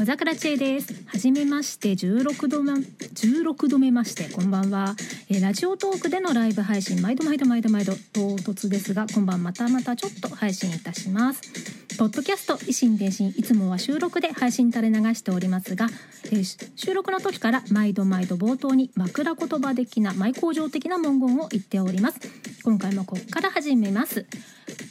小桜知恵です。はじめまして16度目16度目ましてこんばんは、えーラジオトークでのライブ配信毎度毎度毎度毎度唐突ですが今晩またまたちょっと配信いたします。ポッドキャスト維新伝心いつもは収録で配信垂れ流しておりますが、えー収録の時から毎度毎度冒頭に枕言葉的な舞工場的な文言を言っております。今回もここから始めます。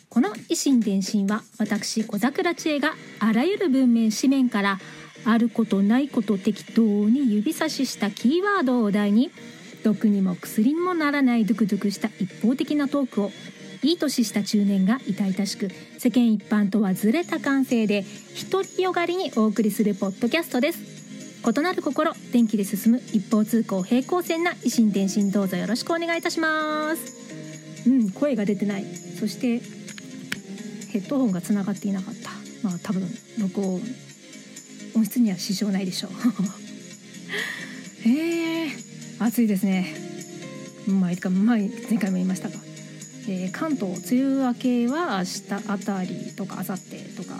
この維新伝心は私小桜知恵があらゆる文面紙面からあることないこと適当に指差ししたキーワードをお題に毒にも薬にもならないドゥクドゥクした一方的なトークをいい年した中年が痛々しく世間一般とはずれた感性で独りよがりにお送りするポッドキャストです。異なる心電気で進む一方通行平行線な維新伝心どうぞよろしくお願いいたします。うん声が出てない。そしてヘッドホンがつながっていなかった。まあ多分録音音質には支障ないでしょう。えー、暑いですね。まあいいか前前回も言いましたが、えー関東梅雨明けは明日あたりとか明後日とか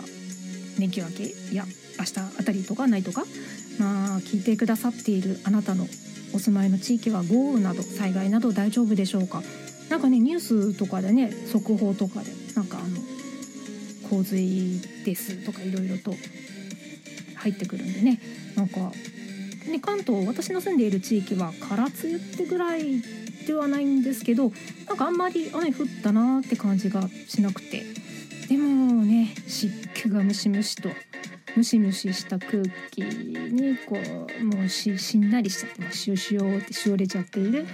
連休明け？いや明日あたりとかないとか？まあ聞いてくださっているあなたのお住まいの地域は豪雨など災害など大丈夫でしょうか？なんかねニュースとかでね速報とかでなんかあの洪水ですとかいろいろと入ってくるんでね。なんか、ね、関東私の住んでいる地域は空梅雨ってぐらいではないんですけどなんかあんまり雨降ったなーって感じがしなくて。でもね湿気がムシムシとムシムシした空気にこうもうししんなりしちゃってもうシュシュヨーってしおれちゃっている。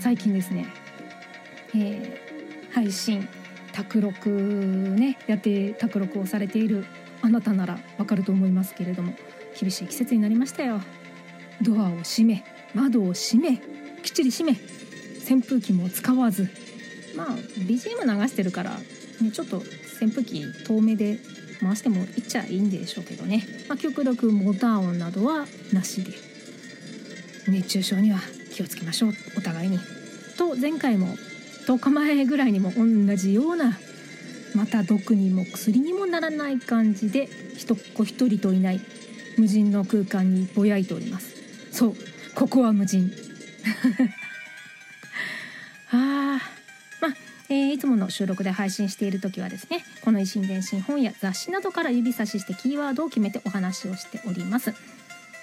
最近ですね、えー配信卓録ねやって卓録をされているあなたならわかると思いますけれども厳しい季節になりましたよ。ドアを閉め窓を閉めきっちり閉め扇風機も使わずまあ BGM 流してるから、ね、ちょっと扇風機遠目で回してもいっちゃいいんでしょうけどね、まあ、極力モーター音などはなしで。熱中症には気をつけましょう。お互いに。と前回も10日前ぐらいにも同じようなまた毒にも薬にもならない感じで一っ子一人といない無人の空間にぼやいておりますそうここは無人あーまあ、えーいつもの収録で配信している時はですねこの維新伝心本や雑誌などから指差ししてキーワードを決めてお話をしております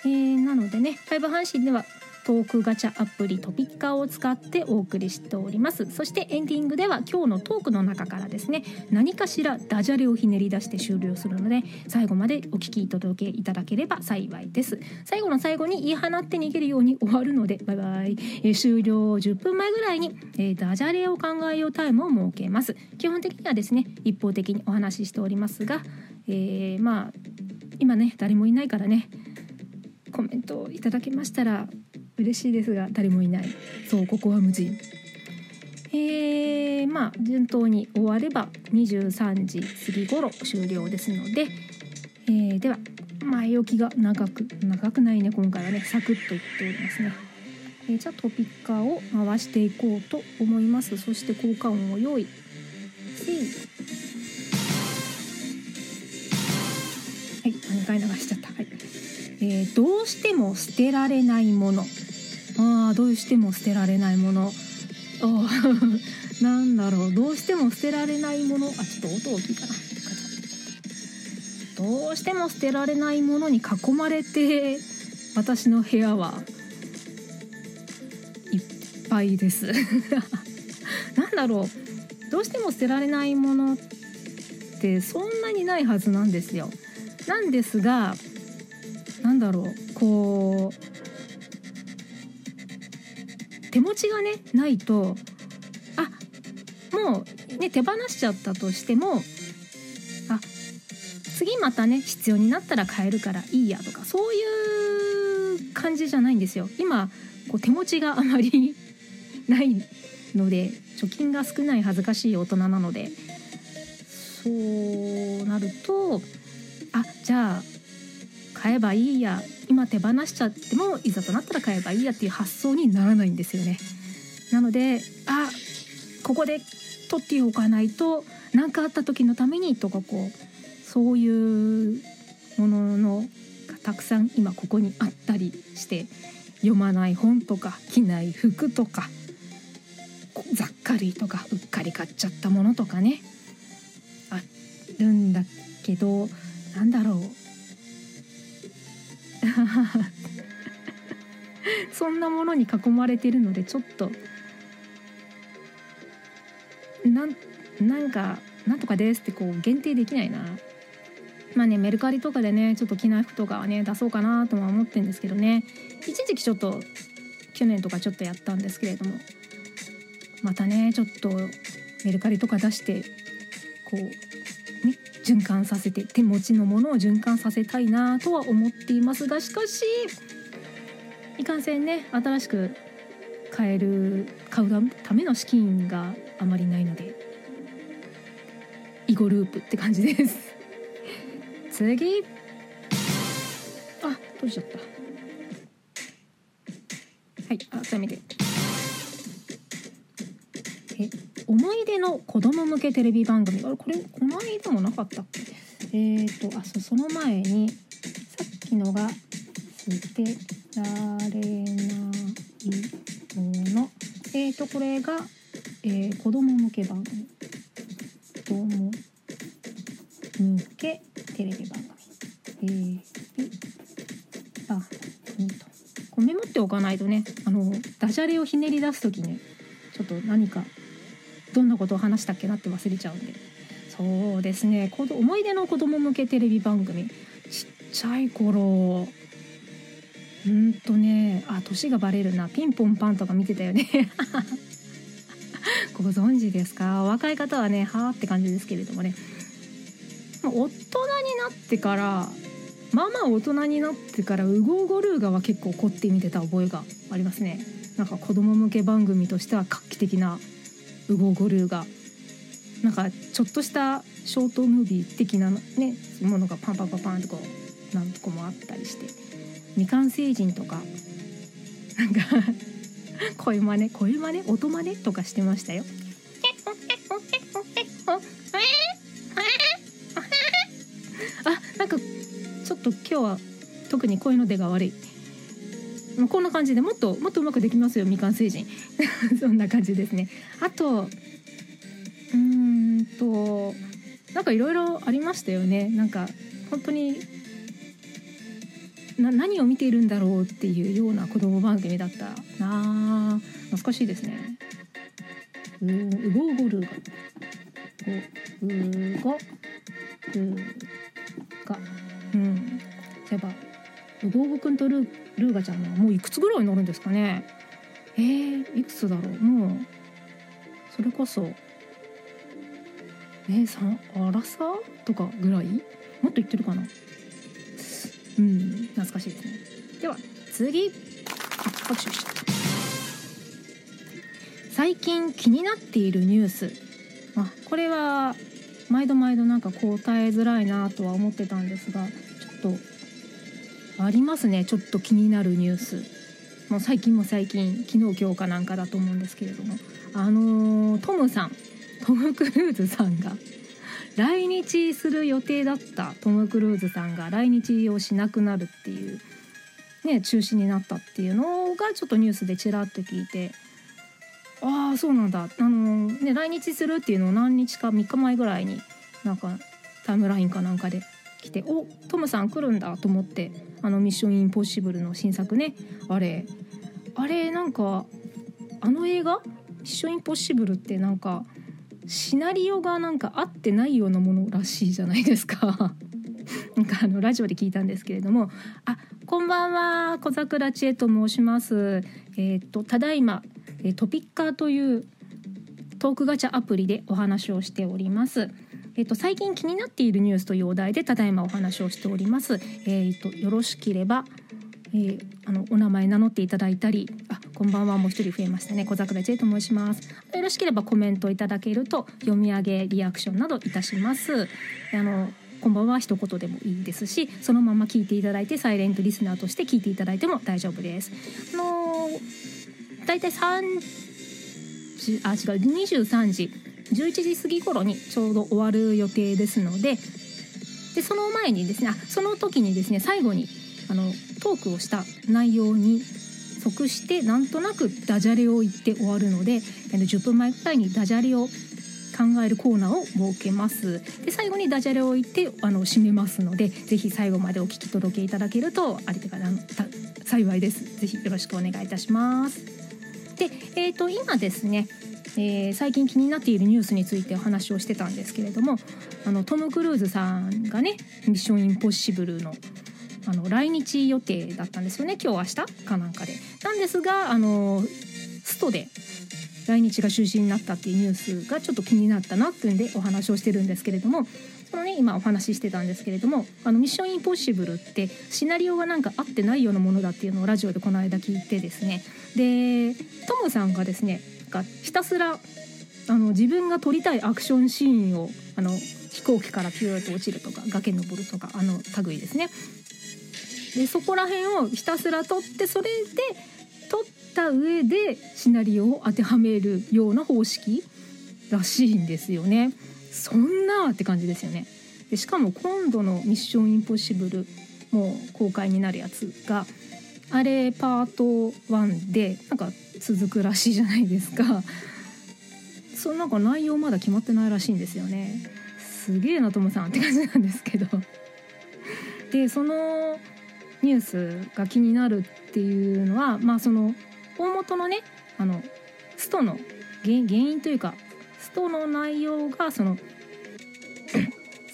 えーなのでねライブ配信ではトークガチャアプリトピッカーを使ってお送りしております。そしてエンディングでは今日のトークの中からですね何かしらダジャレをひねり出して終了するので最後までお聞きいただけいただければ幸いです。最後の最後に言い放って逃げるように終わるのでバイバイ、えー終了。10分前ぐらいに、えーダジャレを考えようタイムを設けます。基本的にはですね一方的にお話ししておりますが、えーまあ今ね誰もいないからねコメントをいただけましたら嬉しいですが誰もいない。そうここは無人えー、まあ順当に終われば23時過ぎ頃終了ですので、えーでは前置きが長く長くないね今回はねサクッと言っておりますね、えーじゃあトピッカーを回していこうと思います。そして効果音を用意。せい。はい2回流しちゃった。はい。えーどうしても捨てられないもの。あどうしても捨てられないもの。あ なんだろう。どうしても捨てられないもの。あちょっと音大きいかなどうしても捨てられないものに囲まれて私の部屋はいっぱいです。なんだろう。どうしても捨てられないものってそんなにないはずなんですよ。なんですがなんだろう。こう手持ちがねないとあもうね手放しちゃったとしてもあ次またね必要になったら買えるからいいやとかそういう感じじゃないんですよ。今こう手持ちがあまりないので貯金が少ない恥ずかしい大人なのでそうなるとあじゃあ買えばいいや今手放しちゃってもいざとなったら買えばいいやっていう発想にならないんですよね。なのであここで取っておかないと何かあった時のためにとかこうそういうもののたくさん今ここにあったりして読まない本とか着ない服とか雑貨類とかうっかり買っちゃったものとかねあるんだけどなんだろう そんなものに囲まれてるのでちょっとなんなんか「なんとかです」ってこう限定できないな。まあねメルカリとかでねちょっと着ない服とかはね出そうかなとは思ってるんですけどね一時期ちょっと去年とかちょっとやったんですけれどもまたねちょっとメルカリとか出してこう循環させて手持ちのものを循環させたいなとは思っていますがしかしいかんせんね新しく買える買うための資金があまりないので囲碁ループって感じです。次。あ閉じちゃった。はい改めて。え思い出の子供向けテレビ番組。あれこれこの間もなかったっけ？えっ、ー、とあそその前にさっきのが捨てられないものえっ、ー、とこれがえー、子供向け番組。子供向けテレビ番組。えー、あうんと。こうメモっておかないとねあのダジャレをひねり出す時にちょっと何かどんなことを話したっけなって忘れちゃうんで。そうですね。思い出の子供向けテレビ番組。ちっちゃい頃。うんとね。あ年がバレるな。ピンポンパンとか見てたよね。ご存知ですか？若い方はねはあって感じですけれどもね。大人になってからまあまあ大人になってからウゴーゴルーガは結構凝って見てた覚えがありますね。なんか子供向け番組としては画期的なウゴーゴルーガなんかちょっとしたショートムービー的なね。ものがパンパンパンパンとこう何個もあったりして。未完成人とか。なんか声真似。声真似？音真似？とかしてましたよ。あなんかちょっと今日は特に声の出が悪い。こんな感じでもっともっとうまくできますよ未完成人。そんな感じですね。あとうーんとなんかいろいろありましたよね。なんか本当にな何を見ているんだろうっていうような子供番組だったな。懐かしいですね。ううごうごルーガううごルーガうん。そういえばうごうごくんとルールーガちゃんはもういくつぐらいになるんですかね？えー、いくつだろう？もうそれこそえー、さあらさとかぐらい？もっと言ってるかな？うん懐かしいですね。では次。拍手した最近気になっているニュース。あこれは毎度毎度なんか答えづらいなとは思ってたんですがちょっとありますね。ちょっと気になるニュース。もう最近も最近昨日今日かなんかだと思うんですけれども。あのー、トムさんトム・クルーズさんが来日する予定だったトム・クルーズさんが来日をしなくなるっていう、ね、中止になったっていうのがちょっとニュースでちらっと聞いてああそうなんだ。あの、ね、来日するっていうのを何日か3日前ぐらいになんかタイムラインかなんかで来ておトムさん来るんだと思ってあの「ミッションインポッシブル」の新作ね。あれ。あれなんかあの映画「ミッションインポッシブル」ってなんかシナリオがなんか合ってないようなものらしいじゃないですか。なんかあのラジオで聞いたんですけれども「あこんばんは。小桜千恵と申します」えっ、とただいまトピッカーというトークガチャアプリでお話をしております。えっと、最近気になっているニュースというお題でただいまお話をしております。えっと、よろしければ、えー、あのお名前名乗っていただいたりあこんばんはもう一人増えましたね。小桜 J と申します。よろしければコメントいただけると読み上げリアクションなどいたします。あのこんばんは一言でもいいですしそのまま聞いていただいてサイレントリスナーとして聞いていただいても大丈夫です。あの大体3時あ違う23時11時過ぎ頃にちょうど終わる予定ですのででその前にですねあその時にですね最後にあのトークをした内容に即してなんとなくダジャレを言って終わるので10分前くらいにダジャレを考えるコーナーを設けます。で最後にダジャレを言ってあの締めますのでぜひ最後までお聞き届けいただけるとあれてから幸いです。ぜひよろしくお願いいたします。で、えーと、今ですねえー、最近気になっているニュースについてお話をしてたんですけれどもあのトム・クルーズさんがね「ミッション・インポッシブルの」あの来日予定だったんですよね今日明日かなんかで。なんですがあのストで来日が中止になったっていうニュースがちょっと気になったなっていうんでお話をしてるんですけれどもそのね今お話ししてたんですけれども「あのミッションインポッシブル」ってシナリオがなんか合ってないようなものだっていうのをラジオでこの間聞いてですねでトムさんがですねがひたすらあの自分が撮りたいアクションシーンをあの飛行機からピューッと落ちるとか崖登るとかあの類ですねでそこら辺をひたすら撮ってそれで撮った上でシナリオを当てはめるような方式らしいんですよね。そんなって感じですよね。でしかも今度の「ミッションインポッシブル」も公開になるやつがあれパート1でなんか続くらしいじゃないですか。そのなんか内容まだ決まってないらしいんですよね。すげえなともさんって感じなんですけど。でそのニュースが気になるっていうのはまあその大元のねあのストの原因というかストの内容がその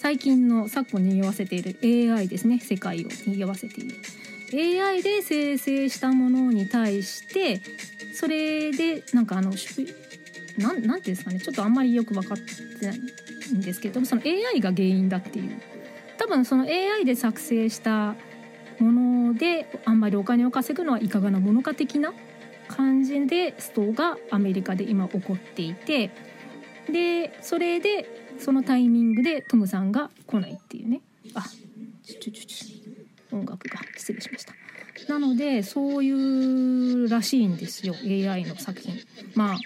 最近の昨今にぎわせている AI ですね世界をにわせている AI で生成したものに対してそれでなんかあのなんていうんですかねちょっとあんまりよく分かってないんですけどもその AI が原因だっていう。多分その AI で作成したものであんまりお金を稼ぐのはいかがなものか的な感じでストがアメリカで今起こっていてでそれでそのタイミングでトムさんが来ないっていうね。あちょちょちょ。音楽が失礼しました。なのでそういうらしいんですよ AI の作品。まあ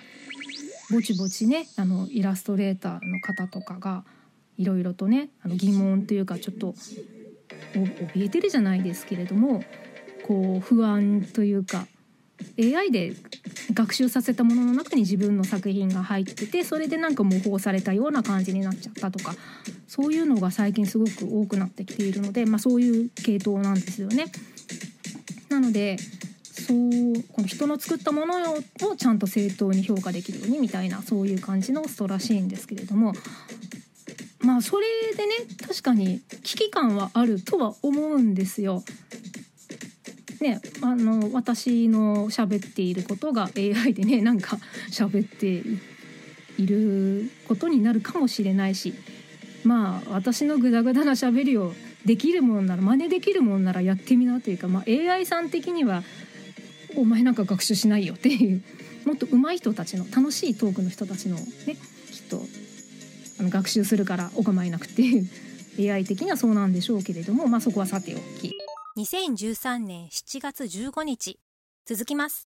ぼちぼちねあのイラストレーターの方とかがいろいろとねあの疑問というかちょっと怯えてるじゃないですけれどもこう不安というか AI で学習させたものの中に自分の作品が入っててそれでなんか模倣されたような感じになっちゃったとかそういうのが最近すごく多くなってきているので、まあ、そういう系統なんですよね。なのでそうこの人の作ったものをちゃんと正当に評価できるようにみたいなそういう感じのストらしいんですけれどもまあそれでね確かに危機感はあるとは思うんですよ。ね、あの私の喋っていることが AI でねなんか喋っていることになるかもしれないしまあ私のグダグダな喋りをできるもんなら真似できるもんならやってみなというか、まあ、AI さん的には「お前なんか学習しないよ」っていうもっと上手い人たちの楽しいトークの人たちのねきっとあの学習するからお構いなくっていう AI 的にはそうなんでしょうけれども、まあ、そこはさておき。2013年7月15日。続きます。